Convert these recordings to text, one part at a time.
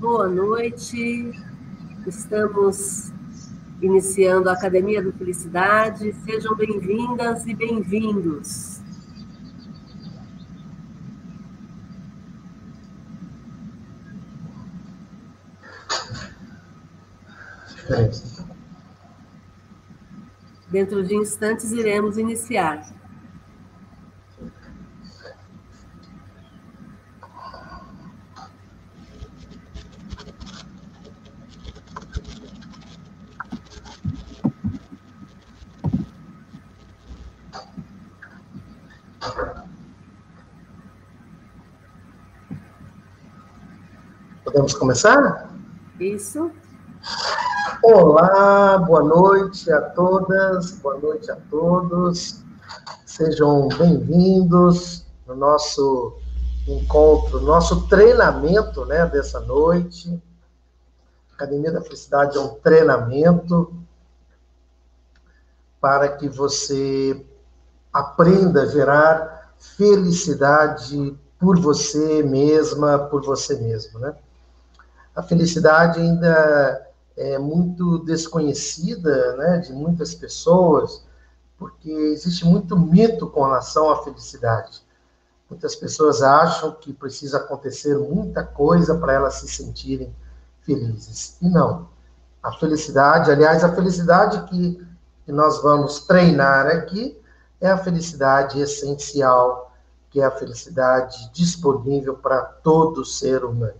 Boa noite. Estamos iniciando a Academia da Felicidade. Sejam bem-vindas e bem-vindos. Dentro de instantes iremos iniciar. Começar? Isso. Olá, boa noite a todas, boa noite a todos. Sejam bem-vindos no nosso encontro, nosso treinamento, né, dessa noite. Academia da Felicidade é um treinamento para que você aprenda a gerar felicidade por você mesma, por você mesmo, né? A felicidade ainda é muito desconhecida né, de muitas pessoas, porque existe muito mito com relação à felicidade. Muitas pessoas acham que precisa acontecer muita coisa para elas se sentirem felizes. E não. A felicidade, aliás, a felicidade que, que nós vamos treinar aqui é a felicidade essencial, que é a felicidade disponível para todo ser humano.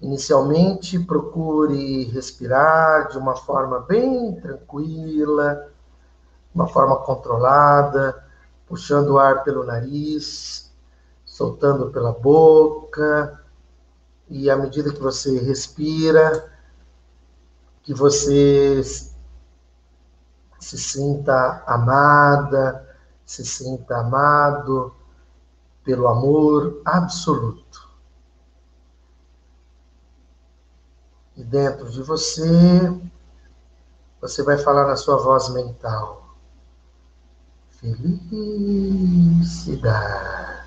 Inicialmente, procure respirar de uma forma bem tranquila, uma forma controlada, puxando o ar pelo nariz, soltando pela boca, e à medida que você respira, que você se sinta amada, se sinta amado pelo amor absoluto. E dentro de você, você vai falar na sua voz mental: felicidade.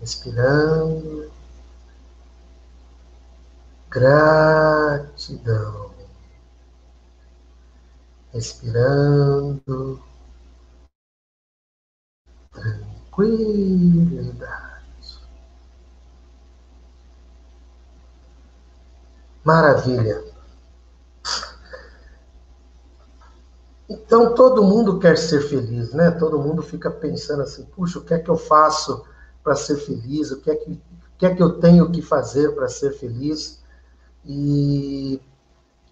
Respirando, gratidão. Respirando, tranquilidade. Maravilha. Então todo mundo quer ser feliz, né? Todo mundo fica pensando assim: puxa, o que é que eu faço para ser feliz? O que é que, o que, é que eu tenho que fazer para ser feliz? E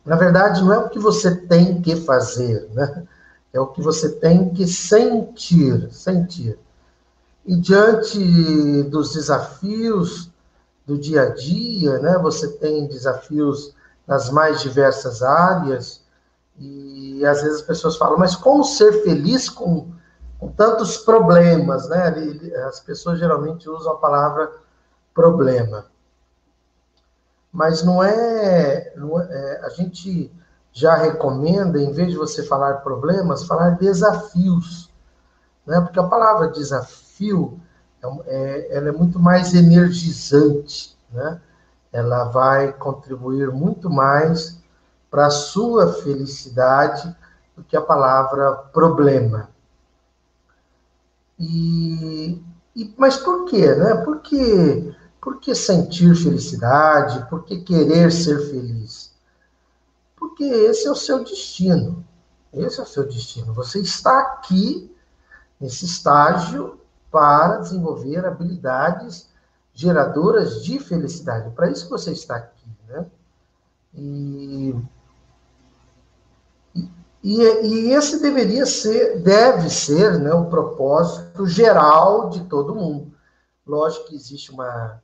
na verdade não é o que você tem que fazer, né? É o que você tem que sentir, sentir. E diante dos desafios do dia a dia, né? Você tem desafios nas mais diversas áreas e às vezes as pessoas falam, mas como ser feliz com, com tantos problemas, né? As pessoas geralmente usam a palavra problema, mas não é, não é, é a gente já recomenda, em vez de você falar problemas, falar desafios, né? Porque a palavra desafio é, ela é muito mais energizante, né? Ela vai contribuir muito mais para a sua felicidade do que a palavra problema. E, e mas por quê, né? Por que, por que sentir felicidade? Por que querer ser feliz? Porque esse é o seu destino. Esse é o seu destino. Você está aqui nesse estágio para desenvolver habilidades geradoras de felicidade. Para isso você está aqui, né? E, e, e, esse deveria ser, deve ser, né, o propósito geral de todo mundo. Lógico que existe uma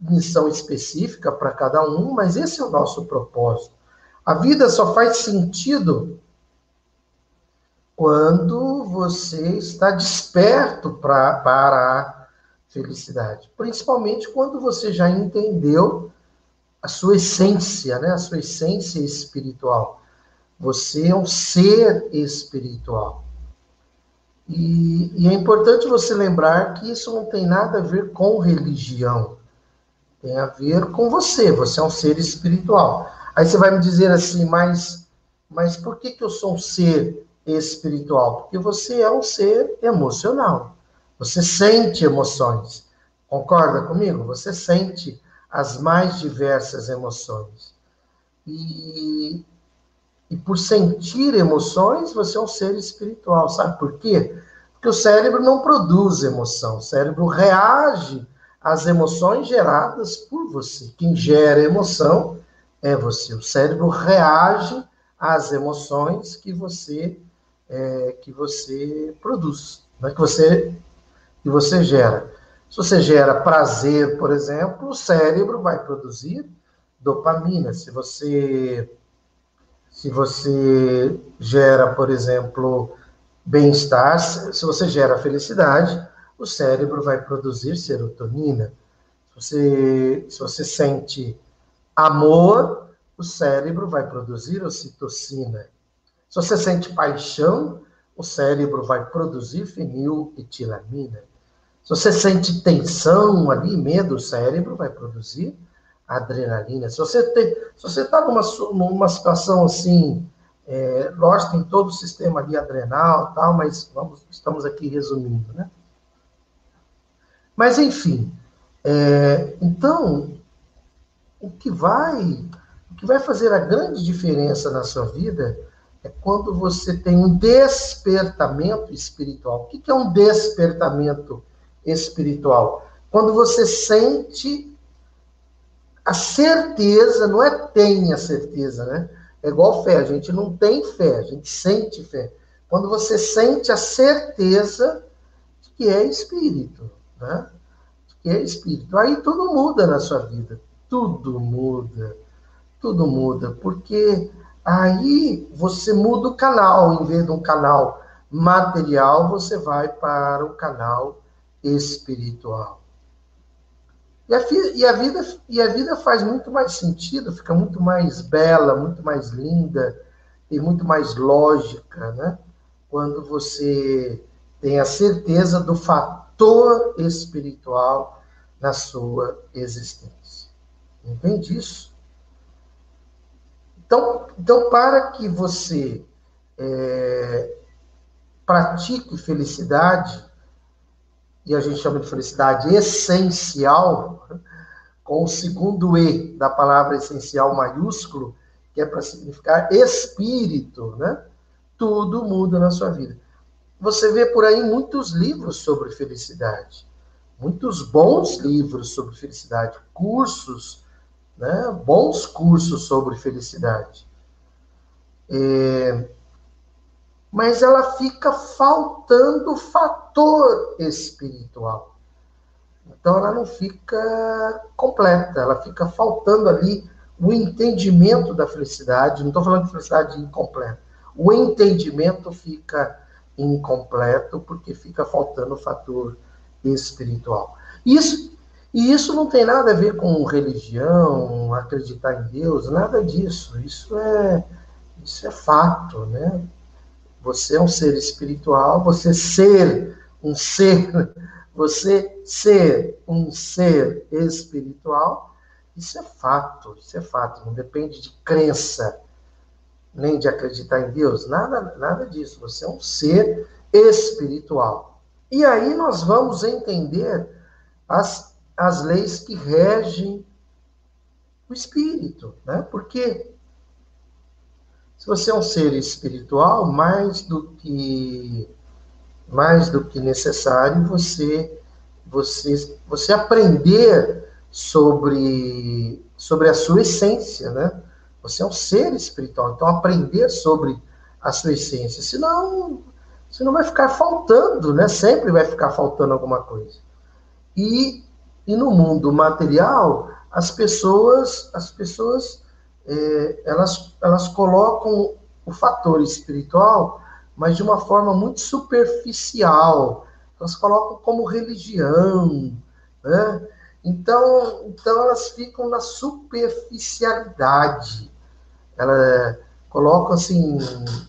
missão específica para cada um, mas esse é o nosso propósito. A vida só faz sentido quando você está desperto pra, para a felicidade. Principalmente quando você já entendeu a sua essência, né? a sua essência espiritual. Você é um ser espiritual. E, e, é importante você lembrar que isso não tem nada a ver com religião. Tem a ver com você. Você é um ser espiritual. Aí você vai me dizer assim, mas, mas por que, que eu sou um ser espiritual? Porque você é um ser emocional. Você sente emoções. Concorda comigo? Você sente as mais diversas emoções. E, e por sentir emoções, você é um ser espiritual. Sabe por quê? Porque o cérebro não produz emoção. O cérebro reage às emoções geradas por você. Quem gera emoção é você. O cérebro reage às emoções que você é, que você produz, né? que você que você gera. Se você gera prazer, por exemplo, o cérebro vai produzir dopamina. Se você se você gera, por exemplo, bem-estar, se você gera felicidade, o cérebro vai produzir serotonina. Se você, se você sente amor, o cérebro vai produzir ocitocina. Se você sente paixão, o cérebro vai produzir feniletilamina. Se você sente tensão ali, medo, o cérebro vai produzir adrenalina. Se você está numa, numa situação assim, é, lógico, tem todo o sistema ali adrenal, tal, mas vamos, estamos aqui resumindo, né? Mas enfim, é, então o que vai o que vai fazer a grande diferença na sua vida é quando você tem um despertamento espiritual. O que é um despertamento espiritual? Quando você sente a certeza, não é tem a certeza, né? É igual fé, a gente não tem fé, a gente sente fé. Quando você sente a certeza de que é espírito, né? De que é espírito. Aí tudo muda na sua vida. Tudo muda. Tudo muda. Porque Aí você muda o canal, em vez de um canal material, você vai para o canal espiritual. E a, e a, vida, e a vida faz muito mais sentido, fica muito mais bela, muito mais linda e muito mais lógica, né? Quando você tem a certeza do fator espiritual na sua existência. Entende isso? Então, então para que você é, pratique felicidade, e a gente chama de felicidade essencial, com o segundo E da palavra essencial maiúsculo, que é para significar espírito, né? Tudo muda na sua vida. Você vê por aí muitos livros sobre felicidade, muitos bons livros sobre felicidade, cursos né, bons cursos sobre felicidade. É, mas ela fica faltando fator espiritual. Então ela não fica completa, ela fica faltando ali o entendimento da felicidade. Não estou falando de felicidade incompleta. O entendimento fica incompleto porque fica faltando o fator espiritual. Isso e isso não tem nada a ver com religião, acreditar em Deus, nada disso. Isso é, isso é fato, né? Você é um ser espiritual, você ser um ser, você ser um ser espiritual, isso é fato, isso é fato, não depende de crença, nem de acreditar em Deus, nada, nada disso. Você é um ser espiritual. E aí nós vamos entender as as leis que regem o espírito, né? Porque se você é um ser espiritual, mais do que mais do que necessário você você você aprender sobre sobre a sua essência, né? Você é um ser espiritual, então aprender sobre a sua essência, senão você não vai ficar faltando, né? Sempre vai ficar faltando alguma coisa. E e no mundo material, as pessoas, as pessoas é, elas, elas colocam o fator espiritual, mas de uma forma muito superficial. Elas colocam como religião, né? Então, então elas ficam na superficialidade. Elas colocam assim,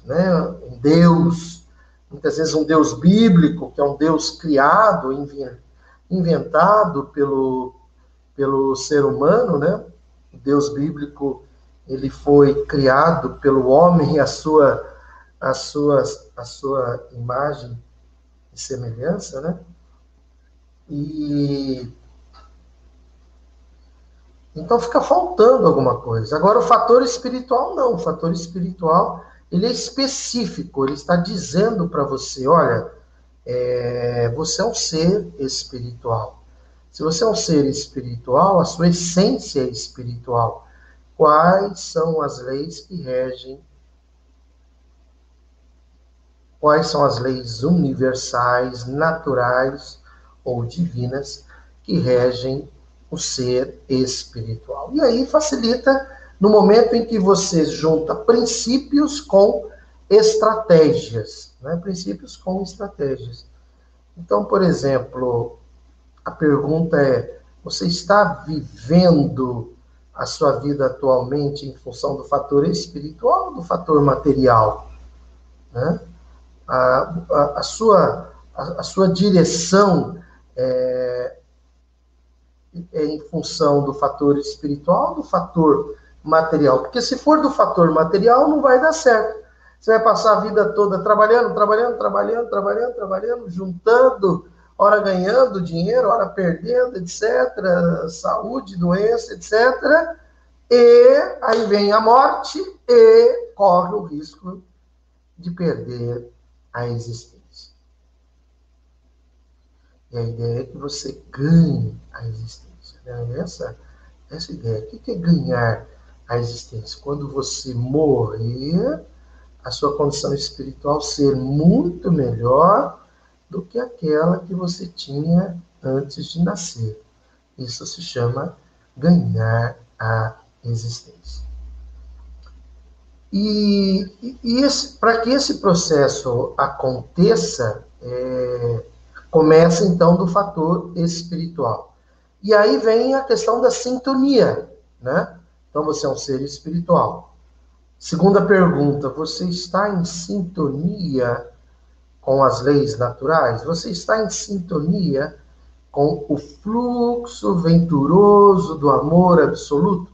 né, Deus, muitas vezes um Deus bíblico, que é um Deus criado, inventado pelo, pelo ser humano, né? O Deus bíblico, ele foi criado pelo homem e a sua, a sua, a sua imagem e semelhança, né? E então fica faltando alguma coisa. Agora o fator espiritual não, o fator espiritual ele é específico, ele está dizendo para você, olha, é, você é um ser espiritual. Se você é um ser espiritual, a sua essência é espiritual. Quais são as leis que regem? Quais são as leis universais, naturais ou divinas que regem o ser espiritual? E aí facilita no momento em que você junta princípios com estratégias, né? princípios com estratégias. Então, por exemplo, a pergunta é: você está vivendo a sua vida atualmente em função do fator espiritual ou do fator material? Né? A, a, a sua, a, a, sua direção é, é em função do fator espiritual ou do fator material. Porque se for do fator material, não vai dar certo. Você vai passar a vida toda trabalhando, trabalhando, trabalhando, trabalhando, trabalhando, juntando, hora ganhando dinheiro, hora perdendo, etc. Saúde, doença, etc. E aí vem a morte e corre o risco de perder a existência. E a ideia é que você ganhe a existência. Né? Essa, essa ideia. O que é ganhar a existência. Quando você morrer, a sua condição espiritual ser muito melhor do que aquela que você tinha antes de nascer. Isso se chama ganhar a existência. E, e para que esse processo aconteça, é, começa então do fator espiritual. E aí vem a questão da sintonia, né? Então você é um ser espiritual. Segunda pergunta: você está em sintonia com as leis naturais? Você está em sintonia com o fluxo venturoso do amor absoluto?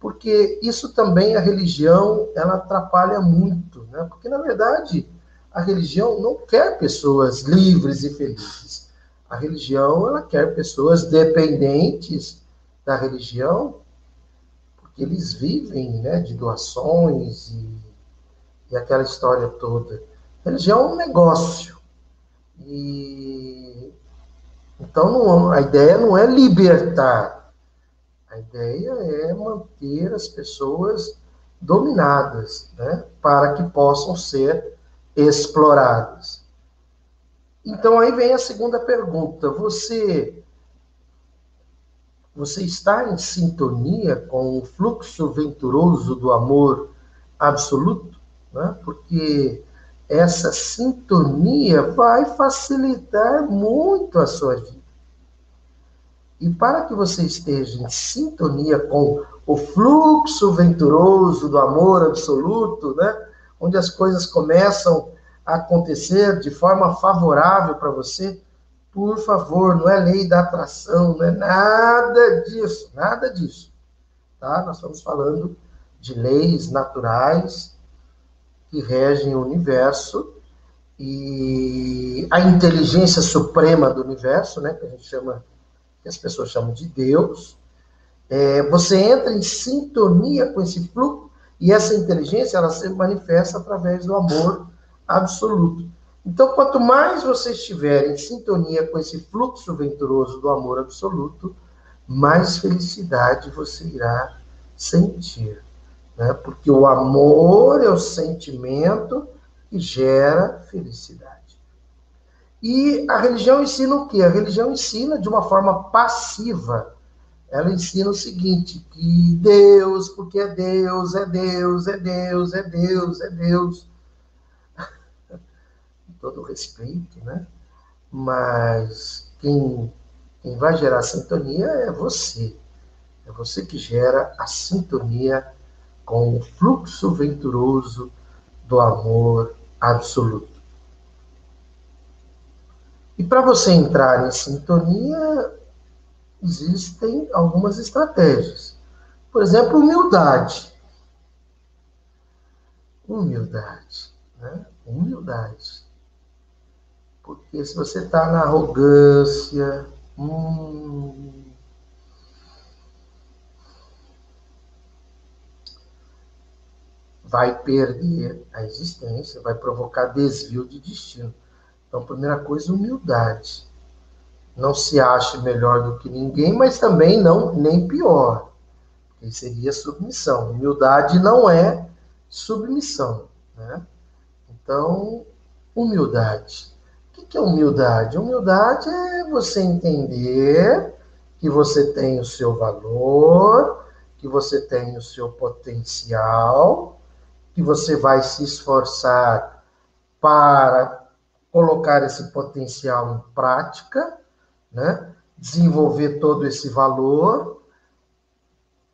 Porque isso também a religião ela atrapalha muito, né? Porque na verdade a religião não quer pessoas livres e felizes. A religião ela quer pessoas dependentes da religião que eles vivem né, de doações e, e aquela história toda. Religião é um negócio. E então não, a ideia não é libertar. A ideia é manter as pessoas dominadas, né, para que possam ser exploradas. Então aí vem a segunda pergunta: você você está em sintonia com o fluxo venturoso do amor absoluto? Né? Porque essa sintonia vai facilitar muito a sua vida. E para que você esteja em sintonia com o fluxo venturoso do amor absoluto, né? onde as coisas começam a acontecer de forma favorável para você, por favor, não é lei da atração, não é nada disso, nada disso. Tá? Nós estamos falando de leis naturais que regem o universo e a inteligência suprema do universo, né, que a gente chama, que as pessoas chamam de Deus. É, você entra em sintonia com esse fluxo e essa inteligência ela se manifesta através do amor absoluto. Então, quanto mais você estiver em sintonia com esse fluxo venturoso do amor absoluto, mais felicidade você irá sentir. Né? Porque o amor é o sentimento que gera felicidade. E a religião ensina o quê? A religião ensina de uma forma passiva. Ela ensina o seguinte: que Deus, porque é Deus, é Deus, é Deus, é Deus, é Deus todo respeito, né? Mas quem, quem vai gerar sintonia é você. É você que gera a sintonia com o fluxo venturoso do amor absoluto. E para você entrar em sintonia, existem algumas estratégias. Por exemplo, humildade. Humildade. Né? Humildade. Porque se você está na arrogância, hum, vai perder a existência, vai provocar desvio de destino. Então, primeira coisa, humildade. Não se ache melhor do que ninguém, mas também não nem pior. Que seria submissão. Humildade não é submissão, né? Então, humildade. O que é humildade? Humildade é você entender que você tem o seu valor, que você tem o seu potencial, que você vai se esforçar para colocar esse potencial em prática, né? desenvolver todo esse valor,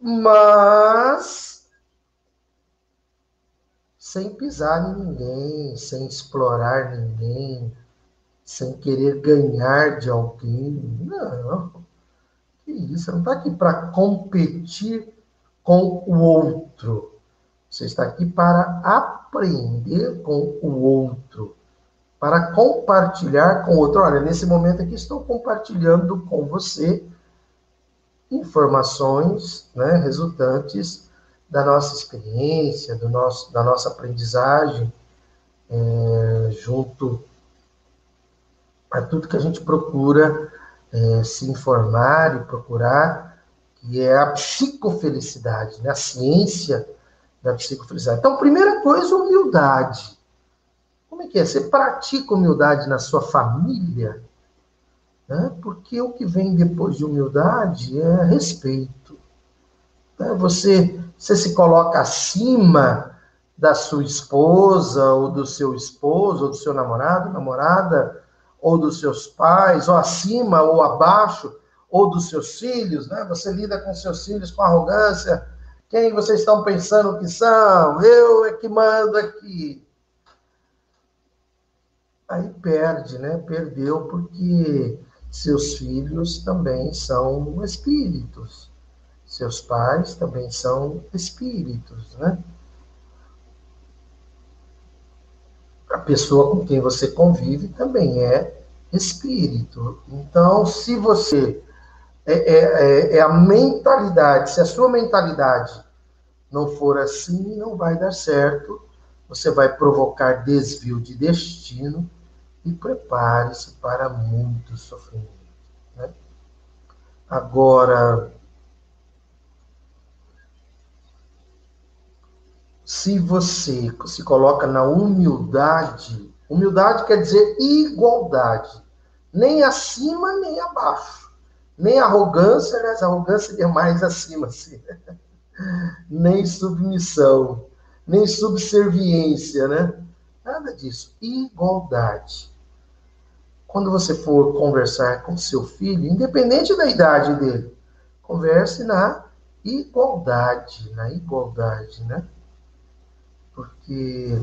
mas sem pisar em ninguém, sem explorar ninguém, sem querer ganhar de alguém. Não. Que isso? Você não está aqui para competir com o outro. Você está aqui para aprender com o outro para compartilhar com outro. Olha, nesse momento aqui estou compartilhando com você informações né, resultantes da nossa experiência, do nosso, da nossa aprendizagem, é, junto a tudo que a gente procura é, se informar e procurar, que é a psicofelicidade, né, a ciência da psicofelicidade. Então, primeira coisa, humildade. Como é que é? Você pratica humildade na sua família? Né? Porque o que vem depois de humildade é respeito. Né? Você, você se coloca acima da sua esposa, ou do seu esposo, ou do seu namorado, namorada, ou dos seus pais, ou acima ou abaixo, ou dos seus filhos, né? Você lida com seus filhos com arrogância. Quem vocês estão pensando que são? Eu é que mando aqui aí perde, né? Perdeu porque seus filhos também são espíritos. Seus pais também são espíritos, né? A pessoa com quem você convive também é espírito. Então, se você é, é, é, é a mentalidade, se a sua mentalidade não for assim, não vai dar certo. Você vai provocar desvio de destino e prepare-se para muito sofrimento. Né? Agora, se você se coloca na humildade, humildade quer dizer igualdade, nem acima nem abaixo, nem arrogância, aliás, arrogância é mais acima, assim, nem submissão, nem subserviência, né? Nada disso. Igualdade quando você for conversar com seu filho, independente da idade dele, converse na igualdade, na igualdade, né? Porque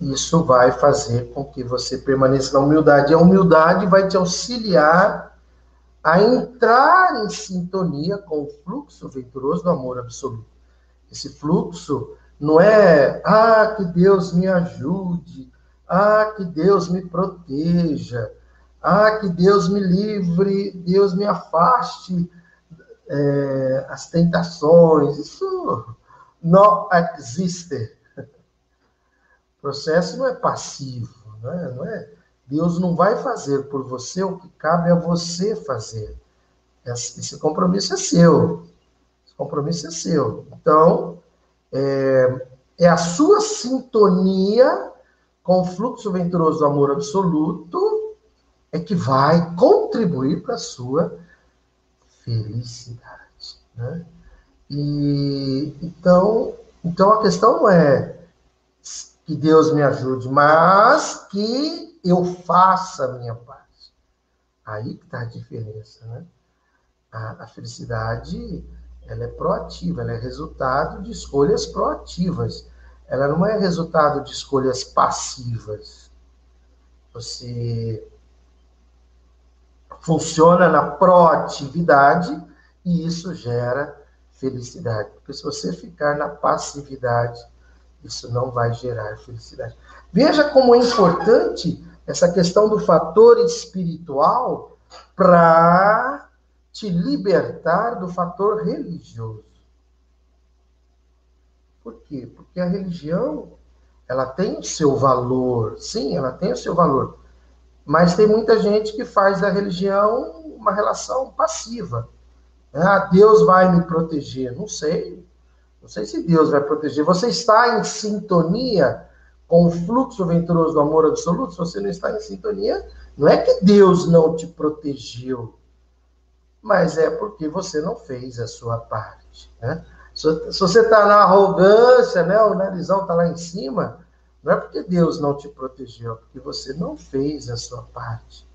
isso vai fazer com que você permaneça na humildade. E a humildade vai te auxiliar a entrar em sintonia com o fluxo venturoso do amor absoluto. Esse fluxo não é, ah, que Deus me ajude, ah, que Deus me proteja, ah, que Deus me livre, Deus me afaste é, as tentações. Isso não existe. O processo não é passivo, é? Não é? Deus não vai fazer por você o que cabe a você fazer. Esse compromisso é seu. Esse compromisso é seu. Então, é, é a sua sintonia com o fluxo venturoso do amor absoluto é que vai contribuir para a sua felicidade. Né? E, então, então a questão não é que Deus me ajude, mas que eu faça a minha parte. Aí que está a diferença, né? A, a felicidade ela é proativa, ela é resultado de escolhas proativas. ela não é resultado de escolhas passivas. Você funciona na proatividade e isso gera felicidade. Porque se você ficar na passividade, isso não vai gerar felicidade. Veja como é importante essa questão do fator espiritual para te libertar do fator religioso. Por quê? Porque a religião, ela tem o seu valor. Sim, ela tem o seu valor. Mas tem muita gente que faz da religião uma relação passiva. Ah, Deus vai me proteger. Não sei. Não sei se Deus vai proteger. Você está em sintonia com o fluxo venturoso do amor absoluto? Se você não está em sintonia, não é que Deus não te protegeu, mas é porque você não fez a sua parte. Né? Se, você está na arrogância, né, o narizão está lá em cima, não é porque Deus não te protegeu, é porque você não fez a sua parte.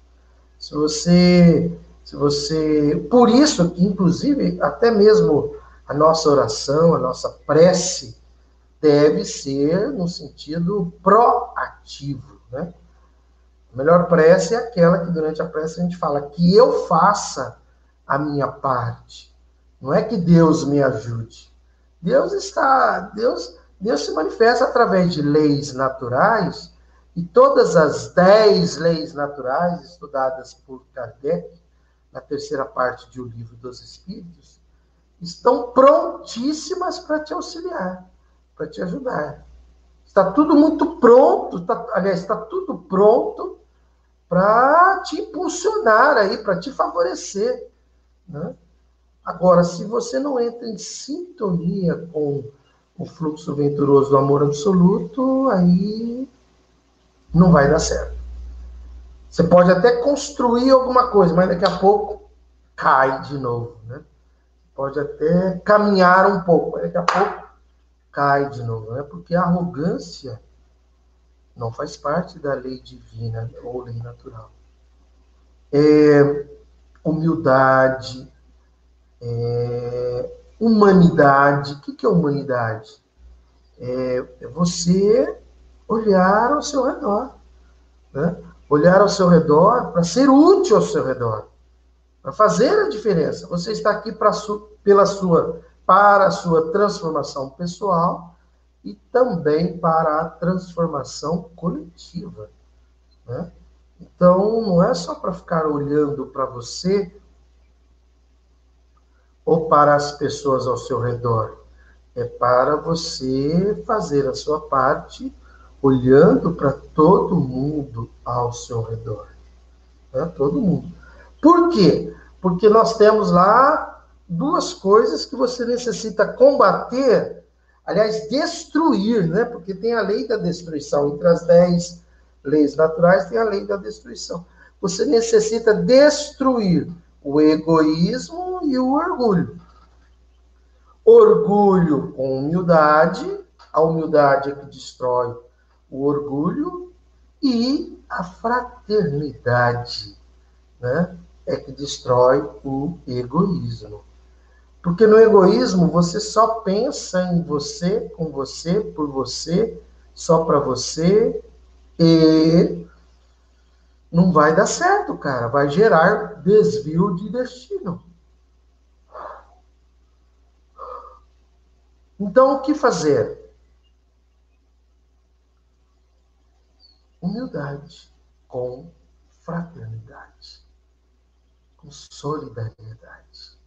Se você, se você, por isso que inclusive até mesmo a nossa oração, a nossa prece deve ser no sentido proativo, né? A melhor prece é aquela que durante a prece a gente fala que eu faça a minha parte. Não é que Deus me ajude. Deus está, Deus, Deus se manifesta através de leis naturais e todas as dez leis naturais estudadas por Kardec na terceira parte de O Livro dos Espíritos estão prontíssimas para te auxiliar, para te ajudar. Está tudo muito pronto, está, aliás, está tudo pronto para te impulsionar aí, para te favorecer, né? Agora, se você não entra em sintonia com o fluxo venturoso do amor absoluto, aí não vai dar certo. Você pode até construir alguma coisa, mas daqui a pouco cai de novo, né? Pode até caminhar um pouco, mas daqui a pouco cai de novo, né? Porque a arrogância não faz parte da lei divina ou lei natural. É, humildade, é, humanidade. O que é humanidade? É, é você olhar ao seu redor. Né? Olhar ao seu redor para ser útil ao seu redor. Para fazer a diferença. Você está aqui para su, pela sua, para a sua transformação pessoal e também para a transformação coletiva. Né? Então, não é só para ficar olhando para você ou para as pessoas ao seu redor. É para você fazer a sua parte olhando para todo mundo ao seu redor. Né? Todo mundo. Por quê? Porque nós temos lá duas coisas que você necessita combater, aliás, destruir, né? Porque tem a lei da destruição. Entre as dez leis naturais tem a lei da destruição. Você necessita destruir o egoísmo e o orgulho. Orgulho com humildade, a humildade é que destrói o orgulho, e a fraternidade, né? É que destrói o egoísmo. Porque no egoísmo você só pensa em você, com você, por você, só para você, e não vai dar certo, cara. Vai gerar desvio de destino. Então, o que fazer? Humildade com fraternidade, com solidariedade.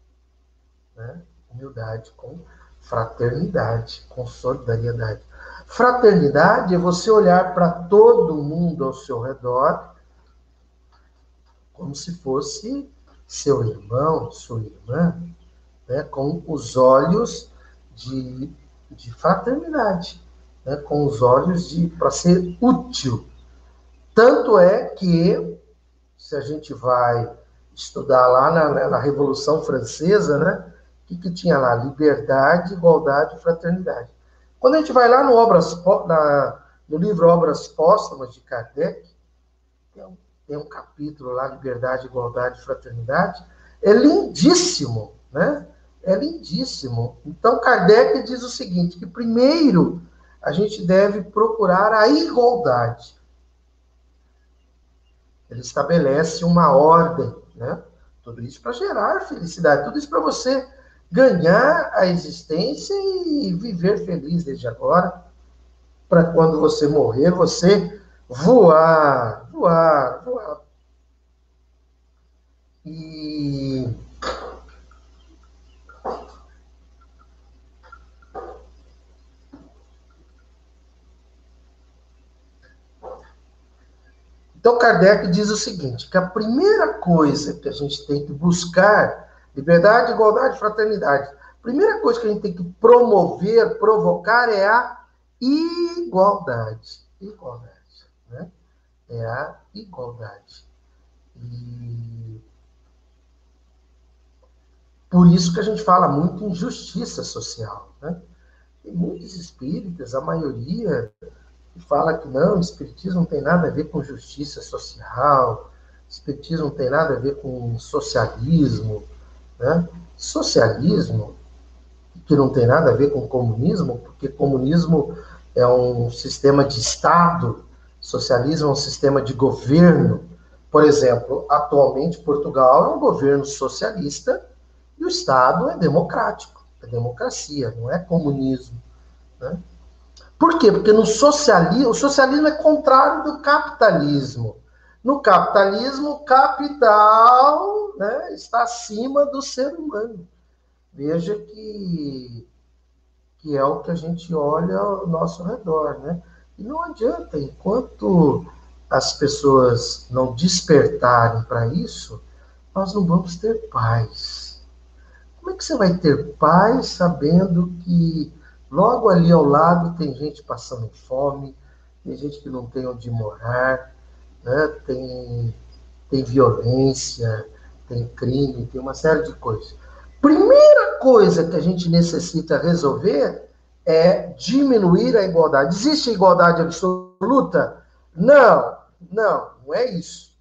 Né? Humildade com fraternidade, com solidariedade. Fraternidade é você olhar para todo mundo ao seu redor como se fosse seu irmão, sua irmã, né, com os olhos de, de fraternidade, né, com os olhos de para ser útil. Tanto é que, se a gente vai estudar lá na, na Revolução Francesa, né, que, que tinha lá? Liberdade, igualdade e fraternidade. Quando a gente vai lá no, Obras, na, no livro Obras Póstumas de Kardec, um tem um capítulo lá, Liberdade, Igualdade e Fraternidade, é lindíssimo, né? É lindíssimo. Então, Kardec diz o seguinte, que primeiro a gente deve procurar a igualdade. Ele estabelece uma ordem, né? Tudo isso para gerar felicidade, tudo isso para você ganhar a existência e viver feliz desde agora, para quando você morrer, você voar, voar, voar. E Então, Kardec diz o seguinte: que a primeira coisa que a gente tem que buscar, liberdade, igualdade, fraternidade, a primeira coisa que a gente tem que promover, provocar é a igualdade. Igualdade. Né? É a igualdade. E por isso que a gente fala muito em justiça social. Né? Tem muitos espíritas, a maioria e fala que não, o Espiritismo não tem nada a ver com justiça social, Espiritismo não tem nada a ver com socialismo. Né? Socialismo, que não tem nada a ver com comunismo, porque comunismo é um sistema de Estado, socialismo é um sistema de governo. Por exemplo, atualmente Portugal é um governo socialista e o Estado é democrático, é democracia, não é comunismo. Né? Por quê? Porque no socialismo, o socialismo é contrário do capitalismo. No capitalismo, o capital né, está acima do ser humano. Veja que, que é o que a gente olha ao nosso redor. Né? Não adianta, enquanto as pessoas não despertarem para isso, nós não vamos ter paz. Como é que você vai ter paz sabendo que Logo ali ao lado tem gente passando fome, tem gente que não tem onde morar, né? tem, tem violência, tem crime, tem uma série de coisas. Primeira coisa que a gente necessita resolver é diminuir a igualdade. Existe igualdade absoluta? Não, não, não é isso.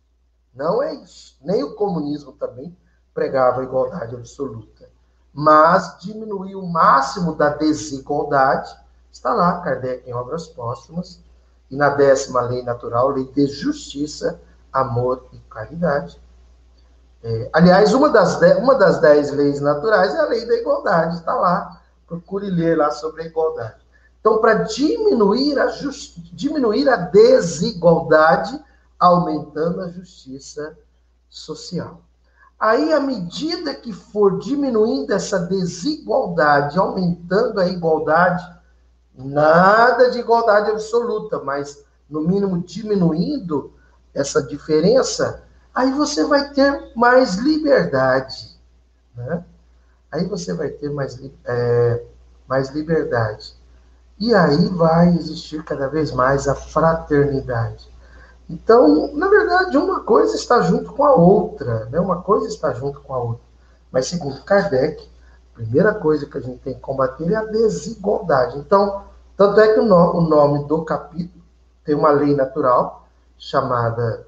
Não é isso. Nem o comunismo também pregava igualdade absoluta mas diminuir o máximo da desigualdade. Está lá, Kardec em Obras Póstumas, e na décima lei natural, lei de justiça, amor e caridade. É, aliás, uma das, dez, uma das dez leis naturais é a lei da igualdade, está lá. Procure ler lá sobre a igualdade. Então, para diminuir a, just, diminuir a desigualdade, aumentando a justiça social. Aí, à medida que for diminuindo essa desigualdade, aumentando a igualdade, nada de igualdade absoluta, mas no mínimo diminuindo essa diferença, aí você vai ter mais liberdade. Né? Aí você vai ter mais, é, mais liberdade. E aí vai existir cada vez mais a fraternidade. Então, na verdade, uma coisa está junto com a outra, né? uma coisa está junto com a outra. Mas, segundo Kardec, a primeira coisa que a gente tem que combater é a desigualdade. Então, tanto é que o, no, o nome do capítulo tem uma lei natural chamada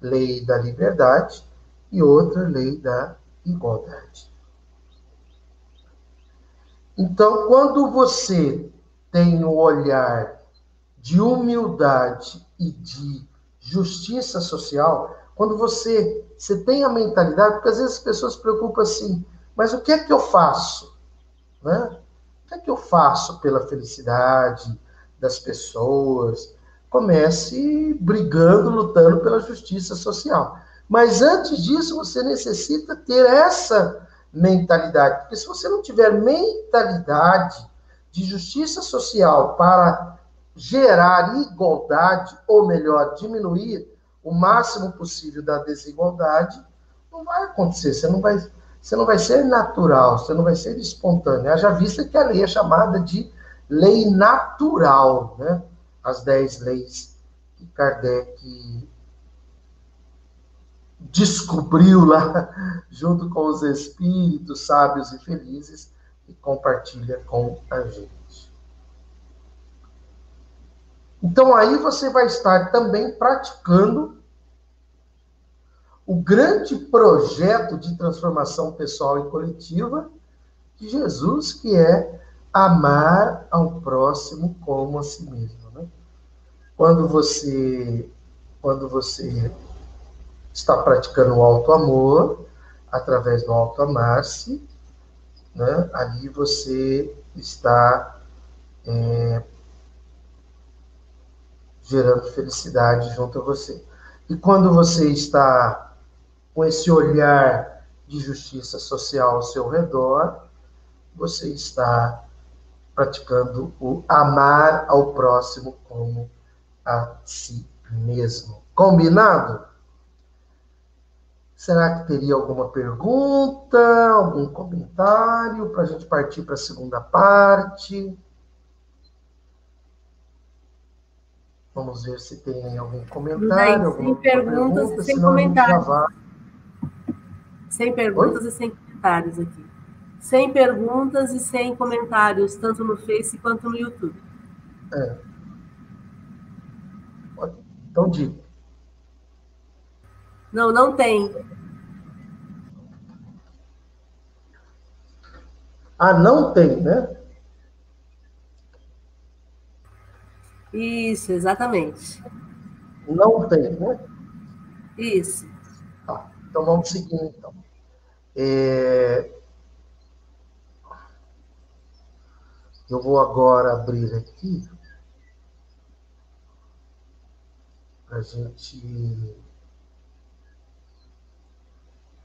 Lei da Liberdade e outra Lei da Igualdade. Então, quando você tem o olhar de humildade e de justiça social, quando você, você tem a mentalidade, porque às vezes as pessoas se preocupam assim, mas o que é que eu faço? Né? O que é que eu faço pela felicidade das pessoas? Comece brigando, lutando pela justiça social. Mas antes disso, você necessita ter essa mentalidade. Porque se você não tiver mentalidade de justiça social para gerar igualdade, ou melhor, diminuir o máximo possível da desigualdade, não vai acontecer. Você não vai, você não vai ser natural, você não vai ser espontâneo. Já vista que a lei é chamada de lei natural, né? As dez leis que Kardec descobriu lá, junto com os espíritos sábios e felizes, e compartilha com a gente. Então aí você vai estar também praticando o grande projeto de transformação pessoal e coletiva de Jesus, que é amar ao próximo como a si mesmo. Né? Quando você, quando você está praticando o alto amor, através do alto amar-se, né? ali você está é, gerando felicidade junto a você. E quando você está com esse olhar de justiça social ao seu redor, você está praticando o amar ao próximo como a si mesmo. Combinado? Será que teria alguma pergunta, algum comentário para a gente partir para a segunda parte? Vamos ver se tem algum comentário. sem perguntas pergunta, e sem comentários. Sem perguntas Oi? e sem comentários aqui. Sem perguntas e sem comentários, tanto no Face quanto no YouTube. É. Então diga. Não, não tem. Ah, não tem, né? Isso, exatamente. Não tem, né? Isso. Tá, então vamos seguir, então. É... Eu vou agora abrir aqui para a gente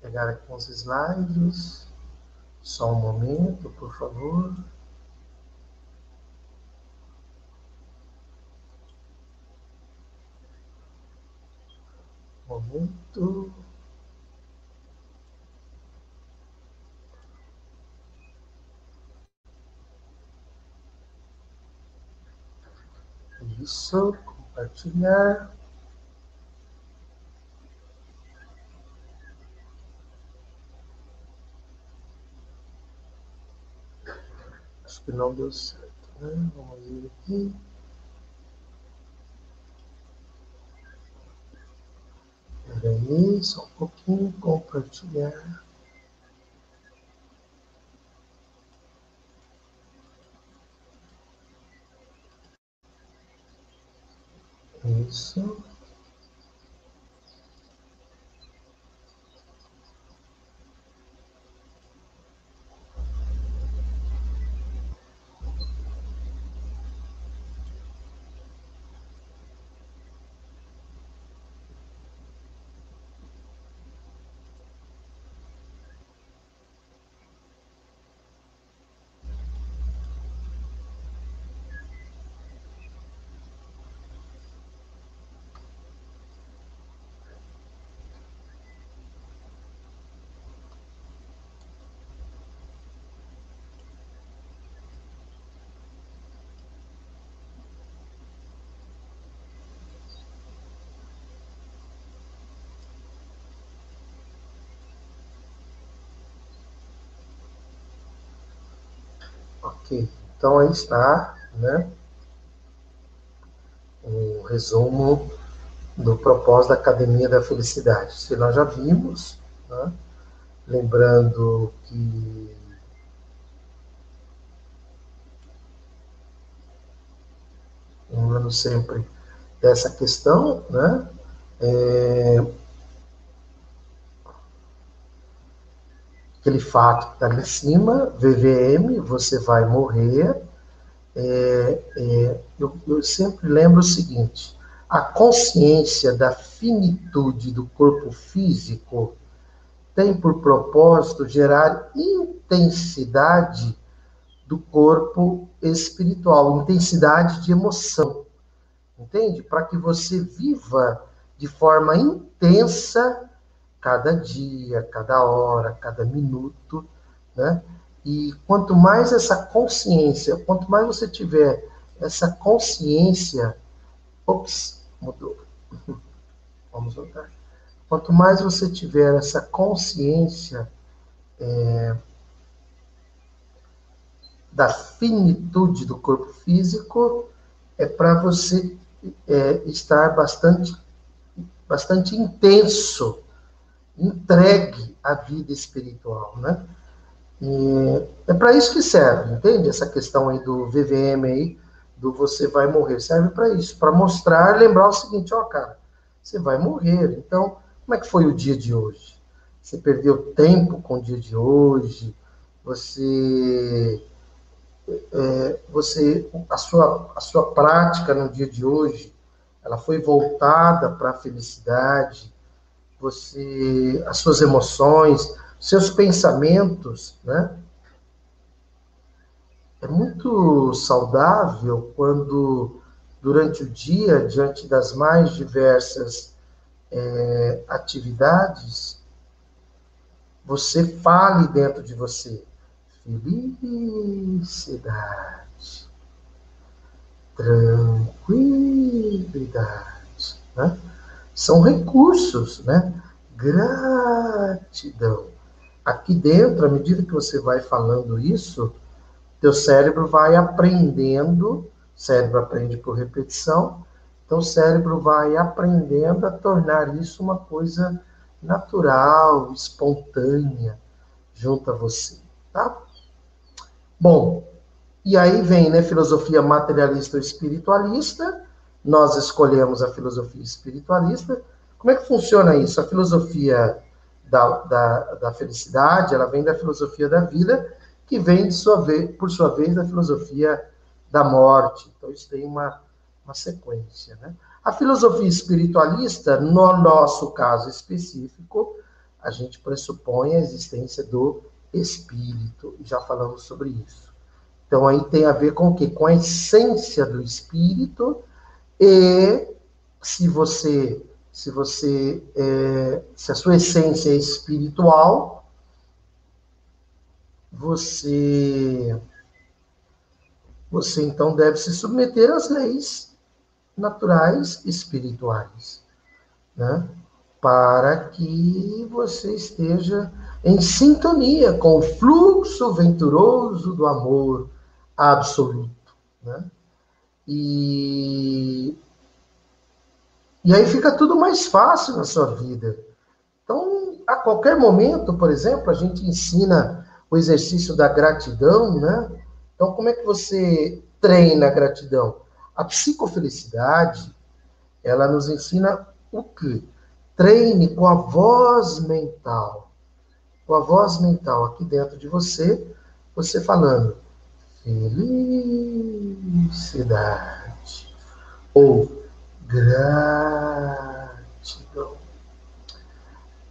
pegar aqui uns slides. Só um momento, por favor. Momento. Isso, compartilhar. Que não deu certo, né? Vamos ver aqui. Peraí, só um pouquinho, compartilhar. Isso. Ok, então aí está, né? Um resumo do propósito da Academia da Felicidade. Se nós já vimos, né? lembrando que lembrando sempre dessa questão, né? É, aquele fato que está ali em cima, VVM, você vai morrer. É, é, eu, eu sempre lembro o seguinte: a consciência da finitude do corpo físico tem por propósito gerar intensidade do corpo espiritual, intensidade de emoção. Entende? Para que você viva de forma intensa cada dia, cada hora, cada minuto, né? E quanto mais essa consciência, quanto mais você tiver essa consciência, ops, mudou. Vamos voltar. Quanto mais você tiver essa consciência é, da finitude do corpo físico, é para você é, estar bastante, bastante intenso entregue à vida espiritual, né? E é para isso que serve, entende? Essa questão aí do VVM aí, do você vai morrer, serve para isso, para mostrar, lembrar o seguinte, ó, cara, você vai morrer. Então, como é que foi o dia de hoje? Você perdeu tempo com o dia de hoje? Você é, você a sua a sua prática no dia de hoje ela foi voltada para a felicidade você as suas emoções seus pensamentos né é muito saudável quando durante o dia diante das mais diversas é, atividades você fale dentro de você felicidade, tranquilidade? São recursos, né? Gratidão. Aqui dentro, à medida que você vai falando isso, teu cérebro vai aprendendo, cérebro aprende por repetição, então o cérebro vai aprendendo a tornar isso uma coisa natural, espontânea, junto a você, tá? Bom, e aí vem, né, filosofia materialista ou espiritualista. Nós escolhemos a filosofia espiritualista. Como é que funciona isso? A filosofia da, da, da felicidade, ela vem da filosofia da vida, que vem, sua vez, por sua vez, da filosofia da morte. Então, isso tem uma, uma sequência, né? A filosofia espiritualista, no nosso caso específico, a gente pressupõe a existência do espírito, já falamos sobre isso. Então aí tem a ver com o quê? Com a essência do espírito e se você se você é, se a sua essência é espiritual, você você então deve se submeter às leis naturais espirituais, né? Para que você esteja em sintonia com o fluxo venturoso do amor absoluto. Né? E, e aí fica tudo mais fácil na sua vida. Então, a qualquer momento, por exemplo, a gente ensina o exercício da gratidão, né? Então, como é que você treina a gratidão? A psicofelicidade, ela nos ensina o quê? Treine com a voz mental com a voz mental aqui dentro de você, você falando felicidade ou gratidão.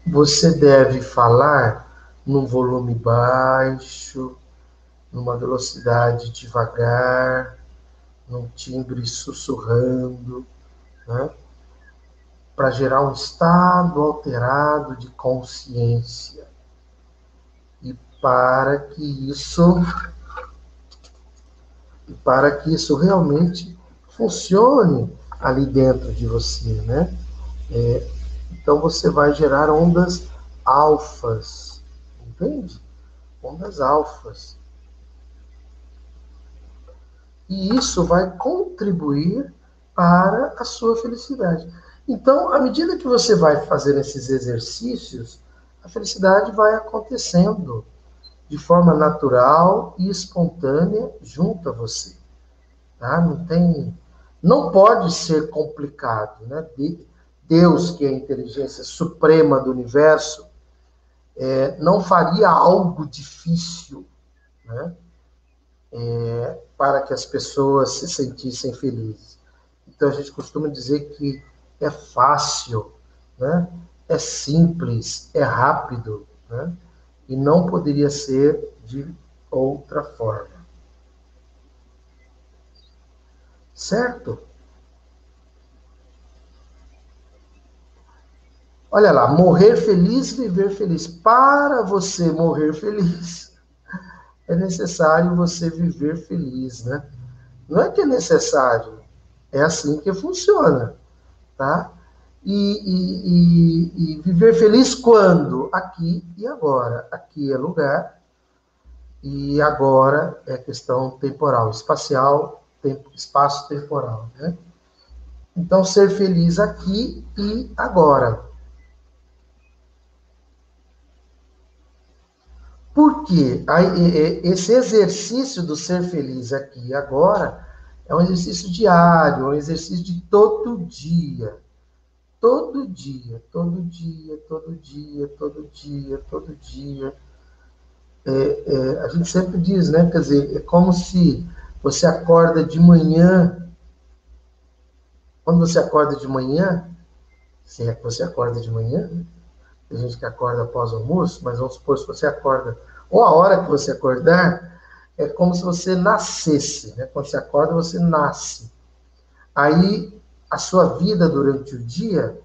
Você deve falar num volume baixo, numa velocidade devagar, num timbre sussurrando, né? para gerar um estado alterado de consciência para que isso para que isso realmente funcione ali dentro de você, né? É, então você vai gerar ondas alfas, entende? Ondas alfas. E isso vai contribuir para a sua felicidade. Então, à medida que você vai fazer esses exercícios, a felicidade vai acontecendo de forma natural e espontânea junto a você. Tá? Não tem, não pode ser complicado, né? Deus, que é a inteligência suprema do universo, é, não faria algo difícil, né? É, para que as pessoas se sentissem felizes. Então a gente costuma dizer que é fácil, né? É simples, é rápido, né? E não poderia ser de outra forma. Certo? Olha lá, morrer feliz, viver feliz. Para você morrer feliz, é necessário você viver feliz, né? Não é que é necessário, é assim que funciona, tá? E, e, e, e, viver feliz quando? Aqui e agora. Aqui é lugar e agora é questão temporal, espacial, tempo, espaço temporal. Né? Então, ser feliz aqui e agora. Por Porque esse exercício do ser feliz aqui e agora é um exercício diário, é um exercício de todo dia. Todo dia, todo dia, todo dia, todo dia, todo dia. É, é, a gente sempre diz, né? Quer dizer, é como se você acorda de manhã. Quando você acorda de manhã, se é que você acorda de manhã, né? tem gente que acorda após o almoço, mas vamos supor, se você acorda, ou a hora que você acordar, é como se você nascesse, né? Quando você acorda, você nasce. Aí, a sua vida durante o dia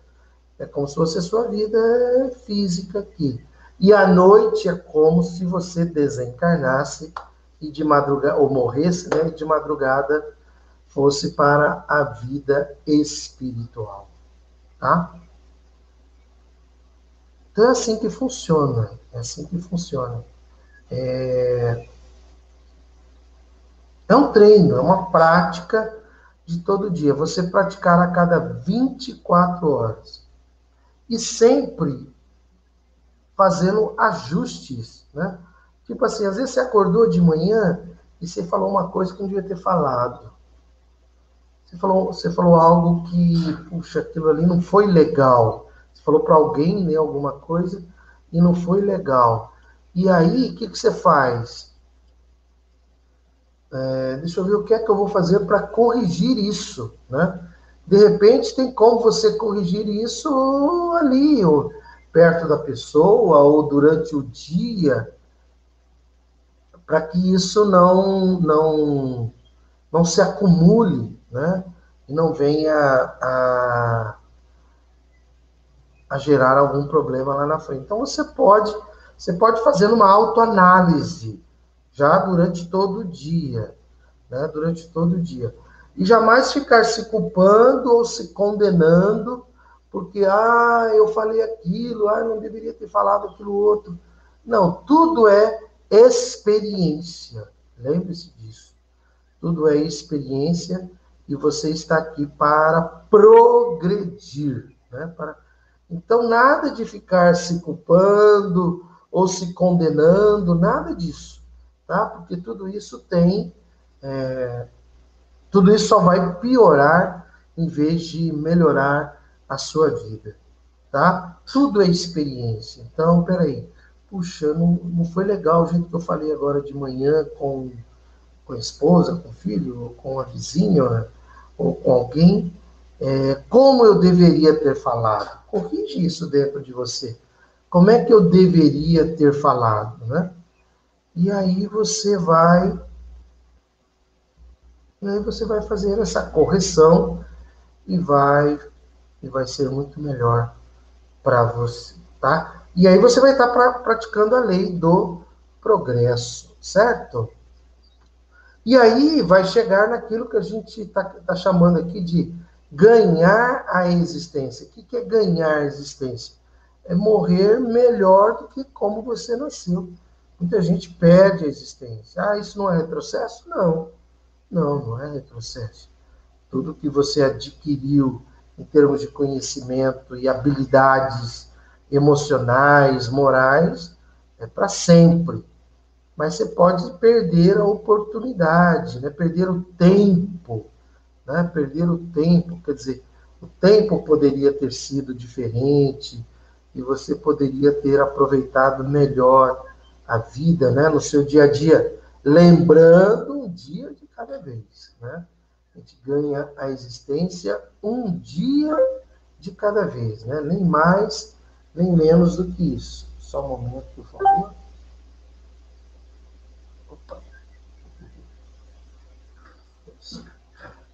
é como se fosse a sua vida física aqui. E à noite é como se você desencarnasse e de madrugada, ou morresse, né? E de madrugada fosse para a vida espiritual. Tá? Então é assim que funciona. É assim que funciona. É, é um treino, é uma prática de todo dia. Você praticar a cada 24 horas. E sempre fazendo ajustes, né? Tipo assim, às vezes você acordou de manhã e você falou uma coisa que não devia ter falado. Você falou, você falou algo que, puxa, aquilo ali não foi legal. Você falou para alguém né, alguma coisa e não foi legal. E aí, o que, que você faz? É, deixa eu ver o que é que eu vou fazer para corrigir isso, né? De repente, tem como você corrigir isso ali, ou perto da pessoa, ou durante o dia, para que isso não, não, não se acumule, né? E não venha a, a gerar algum problema lá na frente. Então você pode, você pode fazer uma autoanálise já durante todo o dia, né? Durante todo o dia. E jamais ficar se culpando ou se condenando porque ah, eu falei aquilo, ah, não deveria ter falado aquilo outro. Não, tudo é experiência. Lembre-se disso. Tudo é experiência e você está aqui para progredir, né? Para então, nada de ficar se culpando ou se condenando, nada disso, tá? Porque tudo isso tem, é, tudo isso só vai piorar em vez de melhorar a sua vida, tá? Tudo é experiência. Então, peraí, puxa, não, não foi legal o jeito que eu falei agora de manhã com, com a esposa, com o filho, ou com a vizinha, ou com alguém, é, como eu deveria ter falado? Corrige isso dentro de você. Como é que eu deveria ter falado, né? E aí você vai e aí você vai fazer essa correção e vai e vai ser muito melhor para você, tá? E aí você vai estar pra, praticando a lei do progresso, certo? E aí vai chegar naquilo que a gente está tá chamando aqui de ganhar a existência. O que é ganhar a existência? É morrer melhor do que como você nasceu. Muita gente perde a existência. Ah, isso não é retrocesso? Não. Não, não é retrocesso. Tudo que você adquiriu em termos de conhecimento e habilidades emocionais, morais, é para sempre. Mas você pode perder a oportunidade, né? perder o tempo né? perder o tempo, quer dizer, o tempo poderia ter sido diferente e você poderia ter aproveitado melhor a vida, né, no seu dia a dia, lembrando um dia de cada vez, né? A gente ganha a existência um dia de cada vez, né? Nem mais, nem menos do que isso. Só um momento, por favor.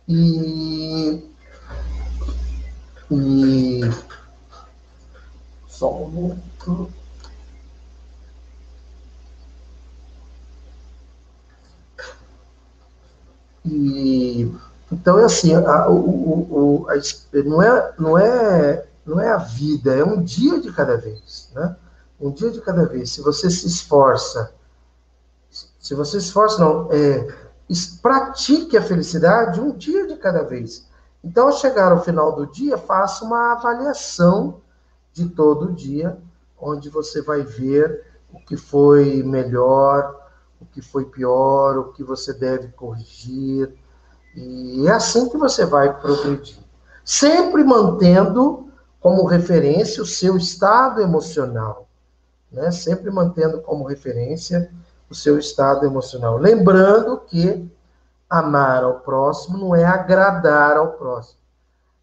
E, e só um minuto. E então é assim, a, o, o, a, não, é, não, é, não é a vida, é um dia de cada vez, né? Um dia de cada vez. Se você se esforça, se você se esforça, não, é, pratique a felicidade um dia de cada vez. Então, ao chegar ao final do dia, faça uma avaliação de todo o dia, onde você vai ver o que foi melhor, o que foi pior, o que você deve corrigir. E é assim que você vai progredir. Sempre mantendo como referência o seu estado emocional. Né? Sempre mantendo como referência o seu estado emocional. Lembrando que amar ao próximo não é agradar ao próximo.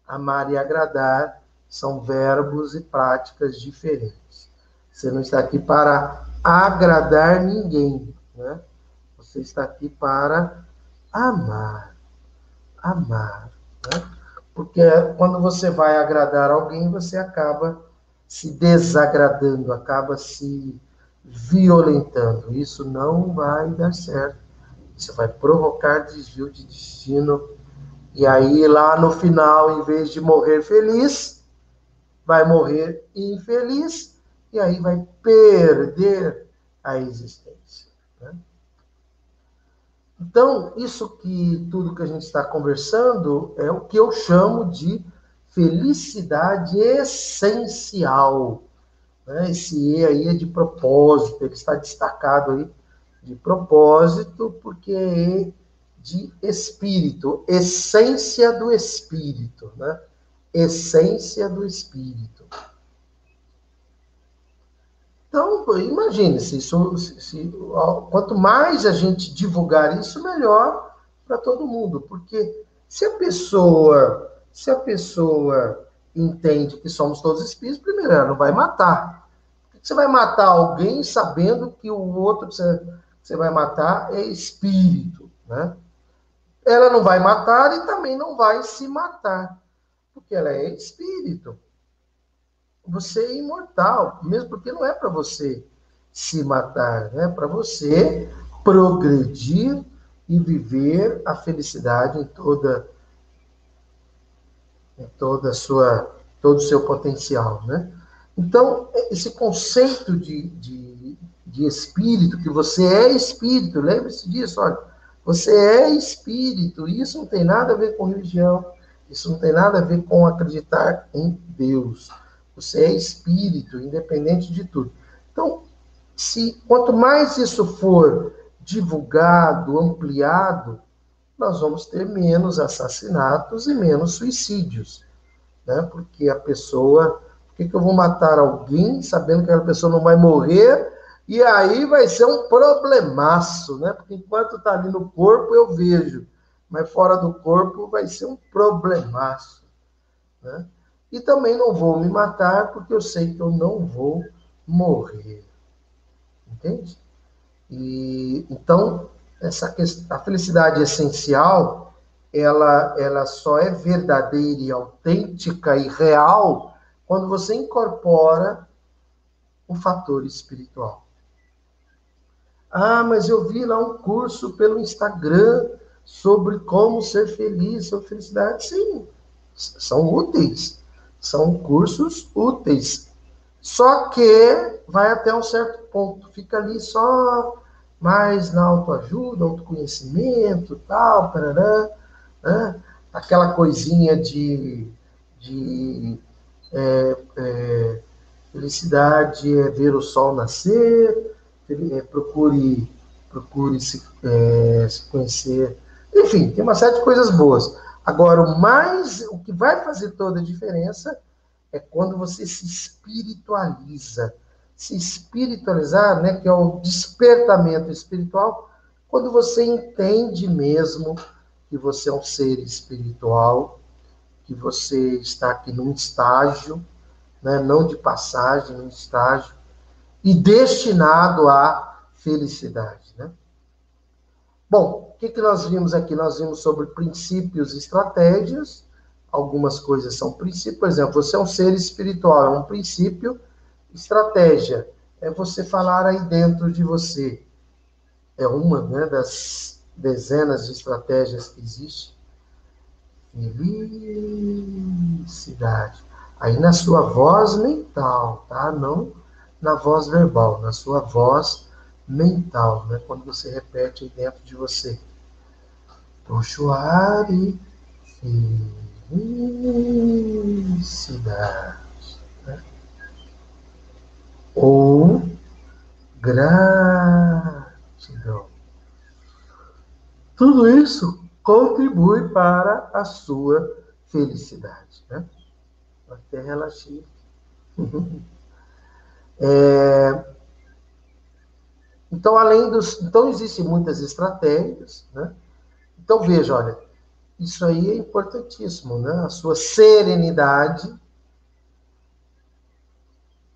Amar e agradar são verbos e práticas diferentes. Você não está aqui para agradar ninguém, né? Você está aqui para amar. Amar, né? Porque quando você vai agradar alguém, você acaba se desagradando, acaba se violentando. Isso não vai dar certo. Isso vai provocar desvio de destino. E aí, lá no final, em vez de morrer feliz, vai morrer infeliz. E aí vai perder a existência. Né? Então, isso que tudo que a gente está conversando é o que eu chamo de felicidade essencial. Né? Esse E aí é de propósito, ele está destacado aí de propósito, porque é de espírito, essência do espírito, né? Essência do espírito. Então, imagine se isso, se, se, quanto mais a gente divulgar isso, melhor para todo mundo, porque se a pessoa, se a pessoa entende que somos todos espíritos, primeiro, ela não vai matar. Você vai matar alguém sabendo que o outro que você vai matar é espírito, né? Ela não vai matar e também não vai se matar, porque ela é espírito. Você é imortal, mesmo porque não é para você se matar, né? é para você progredir e viver a felicidade em toda em toda sua, todo o seu potencial, né? Então, esse conceito de, de, de espírito, que você é espírito, lembre-se disso, olha, você é espírito, isso não tem nada a ver com religião, isso não tem nada a ver com acreditar em Deus. Você é espírito, independente de tudo. Então, se quanto mais isso for divulgado, ampliado, nós vamos ter menos assassinatos e menos suicídios. Né? Porque a pessoa. Por que, que eu vou matar alguém sabendo que aquela pessoa não vai morrer? E aí vai ser um problemaço, né? Porque enquanto está ali no corpo eu vejo, mas fora do corpo vai ser um problemaço. Né? E também não vou me matar porque eu sei que eu não vou morrer. Entende? E então essa a felicidade essencial, ela, ela só é verdadeira e autêntica e real quando você incorpora o fator espiritual. Ah, mas eu vi lá um curso pelo Instagram sobre como ser feliz, sobre felicidade. Sim, são úteis. São cursos úteis. Só que vai até um certo ponto. Fica ali só mais na autoajuda, autoconhecimento, tal, parará, né? aquela coisinha de, de é, é, felicidade é ver o sol nascer, é, procure, procure se, é, se conhecer, enfim, tem uma série de coisas boas. Agora, o mais, o que vai fazer toda a diferença é quando você se espiritualiza se espiritualizar, né, que é o despertamento espiritual, quando você entende mesmo que você é um ser espiritual, que você está aqui num estágio, né, não de passagem, num estágio, e destinado à felicidade. Né? Bom, que, que nós vimos aqui? Nós vimos sobre princípios e estratégias. Algumas coisas são princípios. Por exemplo, você é um ser espiritual, é um princípio Estratégia é você falar aí dentro de você. É uma né, das dezenas de estratégias que existe. Felicidade. Aí na sua voz mental, tá? Não na voz verbal, na sua voz mental, né? Quando você repete aí dentro de você. Tochuari, felicidade ou gratidão. Tudo isso contribui para a sua felicidade. Né? Até relaxei. É... Então, além dos. Então, existem muitas estratégias. Né? Então, veja, olha, isso aí é importantíssimo, né? A sua serenidade,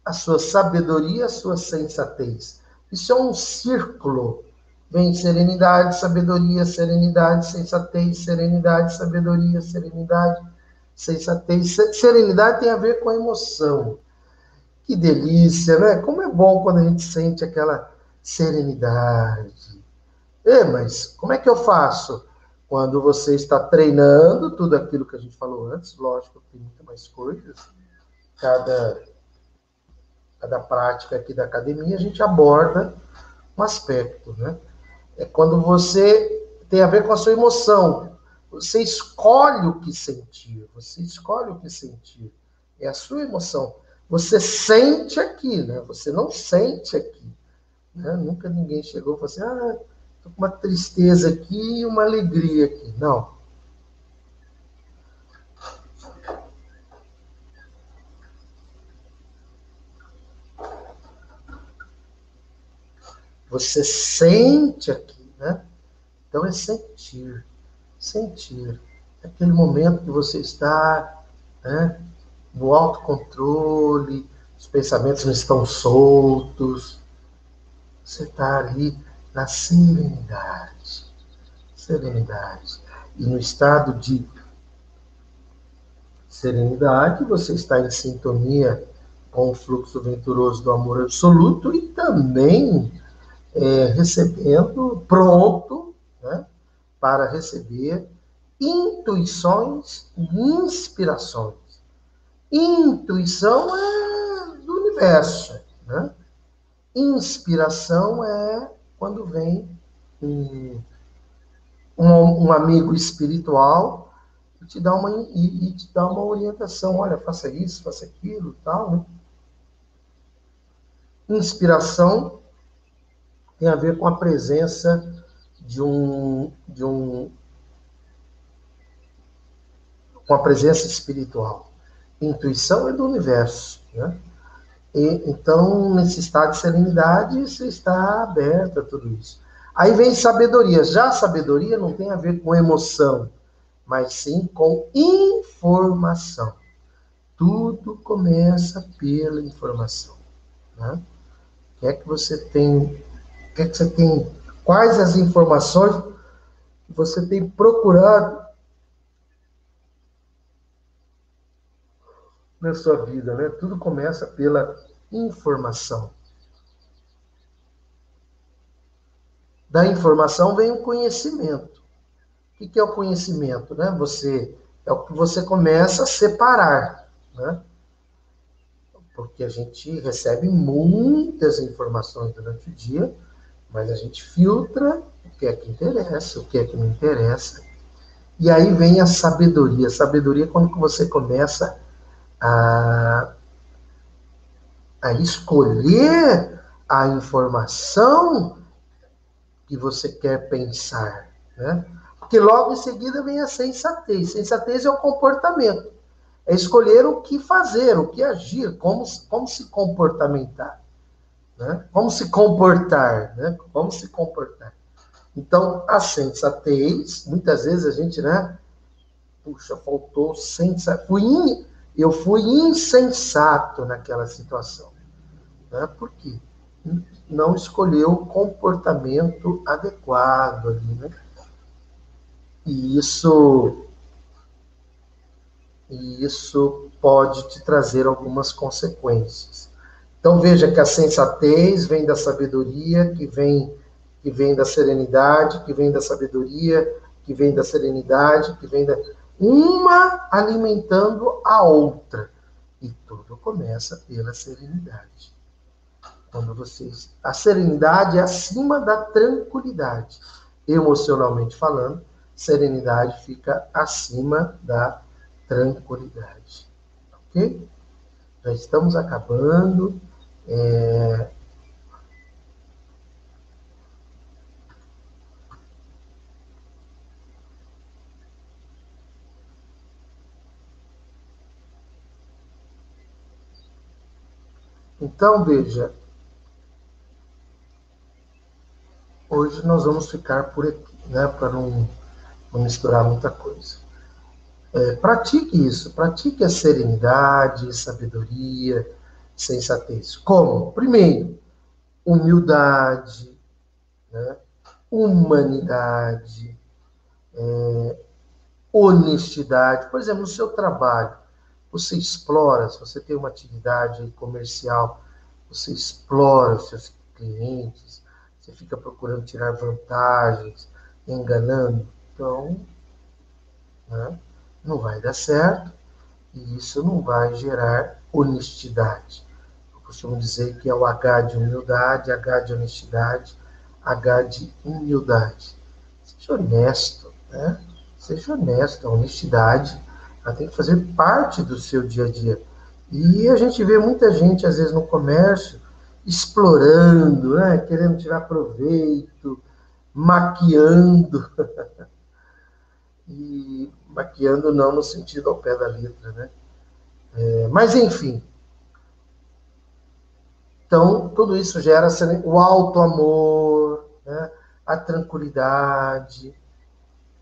a sua sabedoria, a sua sensatez. Isso é um círculo. Vem serenidade, sabedoria, serenidade, sensatez, serenidade, sabedoria, serenidade, sensatez. Serenidade tem a ver com a emoção. Que delícia, né? Como é bom quando a gente sente aquela serenidade. É, mas como é que eu faço? Quando você está treinando tudo aquilo que a gente falou antes, lógico, tem muito mais coisas. Cada, cada prática aqui da academia, a gente aborda um aspecto, né? É quando você tem a ver com a sua emoção. Você escolhe o que sentir, você escolhe o que sentir. É a sua emoção. Você sente aqui, né? Você não sente aqui. Né? Nunca ninguém chegou e falou assim, ah, Estou com uma tristeza aqui e uma alegria aqui. Não. Você sente aqui, né? Então é sentir, sentir. Aquele momento que você está né, no autocontrole, os pensamentos não estão soltos, você está ali na serenidade. Serenidade. E no estado de serenidade, você está em sintonia com o fluxo venturoso do amor absoluto e também é, recebendo, pronto né, para receber intuições e inspirações. Intuição é do universo, né? Inspiração é quando vem um, um, amigo espiritual e te dá uma, e, e, te dá uma orientação, olha, faça isso, faça aquilo, tal, né? Inspiração tem a ver com a presença de um, de um com a presença espiritual. Intuição é do universo, né? E, então, nesse estado de serenidade, você está aberto a tudo isso. Aí vem sabedoria. Já sabedoria não tem a ver com emoção, mas sim com informação. Tudo começa pela informação. Né? O que é que você tem? O que é que você tem? Quais as informações você tem procurado na sua vida, né? Tudo começa pela informação. Da informação vem o conhecimento. O que é o conhecimento, né? Você é o que você começa a separar, né? Porque a gente recebe muitas informações durante o dia, mas a gente filtra o que é que interessa, o que é que não interessa. E aí vem a sabedoria. A sabedoria é quando você começa a, a escolher a informação que você quer pensar, né? Porque logo em seguida vem a sensatez. Sensatez é o comportamento. É escolher o que fazer, o que agir, como, como se comportamentar. Né? Como se comportar, né? Como se comportar. Então, a sensatez, muitas vezes a gente, né? Puxa, faltou sensatez. Fui eu fui insensato naquela situação. Né? Por quê? Não escolheu o comportamento adequado ali, né? E isso, e isso pode te trazer algumas consequências. Então veja que a sensatez vem da sabedoria, que vem que vem da serenidade, que vem da sabedoria, que vem da serenidade, que vem da uma alimentando a outra. E tudo começa pela serenidade. Quando vocês. A serenidade é acima da tranquilidade. Emocionalmente falando, serenidade fica acima da tranquilidade. Ok? Já estamos acabando. É... Então, veja, hoje nós vamos ficar por aqui, né, para não, não misturar muita coisa. É, pratique isso, pratique a serenidade, sabedoria, sensatez. Como? Primeiro, humildade, né? humanidade, é, honestidade. Por exemplo, no seu trabalho, você explora, se você tem uma atividade comercial, você explora os seus clientes, você fica procurando tirar vantagens, enganando. Então, né, não vai dar certo e isso não vai gerar honestidade. Eu costumo dizer que é o H de humildade, H de honestidade, H de humildade. Seja honesto, né? Seja honesto, a honestidade ela tem que fazer parte do seu dia a dia. E a gente vê muita gente, às vezes, no comércio, explorando, né? querendo tirar proveito, maquiando. e maquiando não no sentido ao pé da letra, né? É, mas, enfim. Então, tudo isso gera o alto amor, né? a tranquilidade.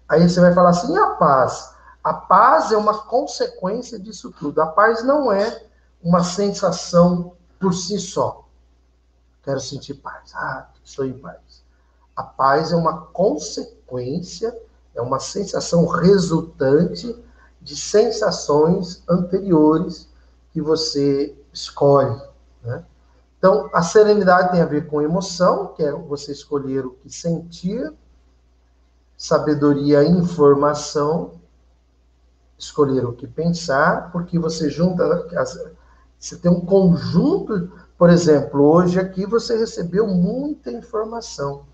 Aí você vai falar assim, e a paz? A paz é uma consequência disso tudo. A paz não é uma sensação por si só. Quero sentir paz. Ah, estou em paz. A paz é uma consequência, é uma sensação resultante de sensações anteriores que você escolhe. Né? Então, a serenidade tem a ver com emoção, que é você escolher o que sentir, sabedoria, informação, escolher o que pensar, porque você junta, você tem um conjunto, por exemplo, hoje aqui você recebeu muita informação.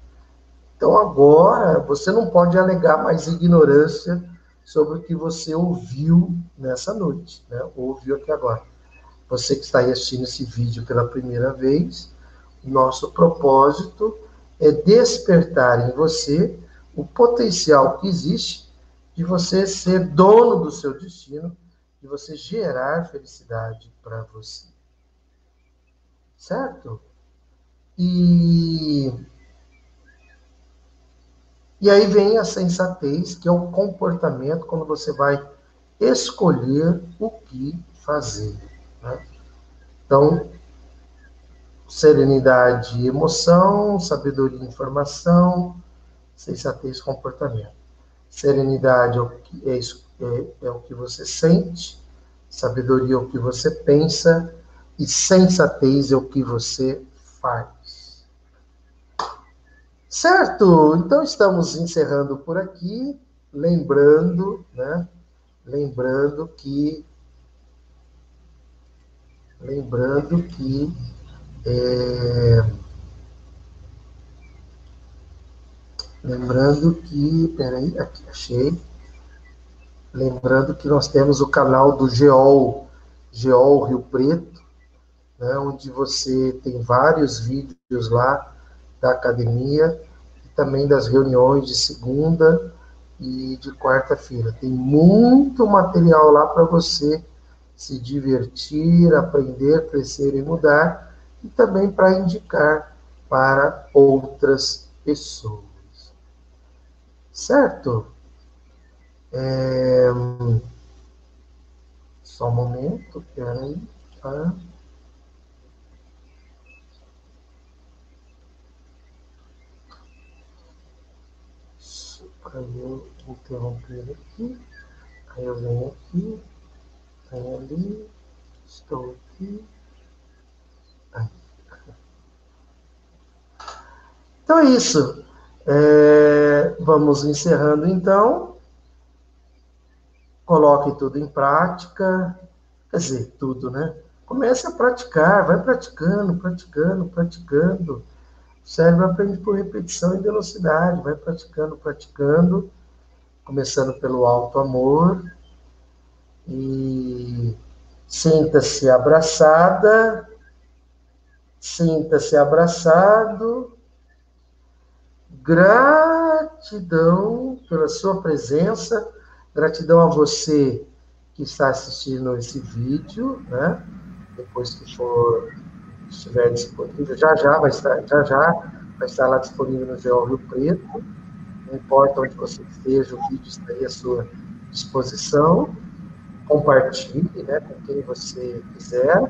Então agora você não pode alegar mais ignorância sobre o que você ouviu nessa noite, né? ouviu aqui agora. Você que está assistindo esse vídeo pela primeira vez, nosso propósito é despertar em você o potencial que existe de você ser dono do seu destino, de você gerar felicidade para você. Certo? E e aí vem a sensatez, que é o comportamento quando você vai escolher o que fazer. Né? Então, serenidade e emoção, sabedoria e informação, sensatez e comportamento. Serenidade é o que, é, é, é o que você sente, sabedoria é o que você pensa, e sensatez é o que você faz. Certo? Então estamos encerrando por aqui, lembrando, né? Lembrando que lembrando que é, Lembrando que, peraí, aqui achei. Lembrando que nós temos o canal do Geol, Geol Rio Preto, né, onde você tem vários vídeos lá da academia e também das reuniões de segunda e de quarta-feira. Tem muito material lá para você se divertir, aprender, crescer e mudar, e também para indicar para outras pessoas. Certo? É... Só um momento, peraí. Tá? Para eu interromper aqui. Aí eu venho aqui, venho ali, estou aqui. Aí. Então é isso. É, vamos encerrando então. Coloque tudo em prática. Quer dizer, tudo, né? Comece a praticar, vai praticando, praticando, praticando. O cérebro aprende por repetição e velocidade, vai praticando, praticando, começando pelo alto amor. E sinta-se abraçada, sinta-se abraçado Gratidão pela sua presença, gratidão a você que está assistindo esse vídeo, né? Depois que for estiver disponível, já já vai estar, já já vai estar lá disponível no Geol Rio Preto. Não importa onde você esteja, o vídeo está aí à sua disposição. Compartilhe né, com quem você quiser,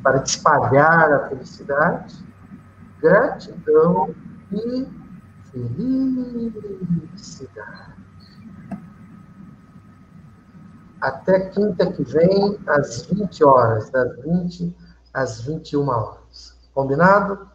para espalhar a felicidade, gratidão e felicidade. Até quinta que vem, às 20 horas, das 20 às 21 horas. Combinado?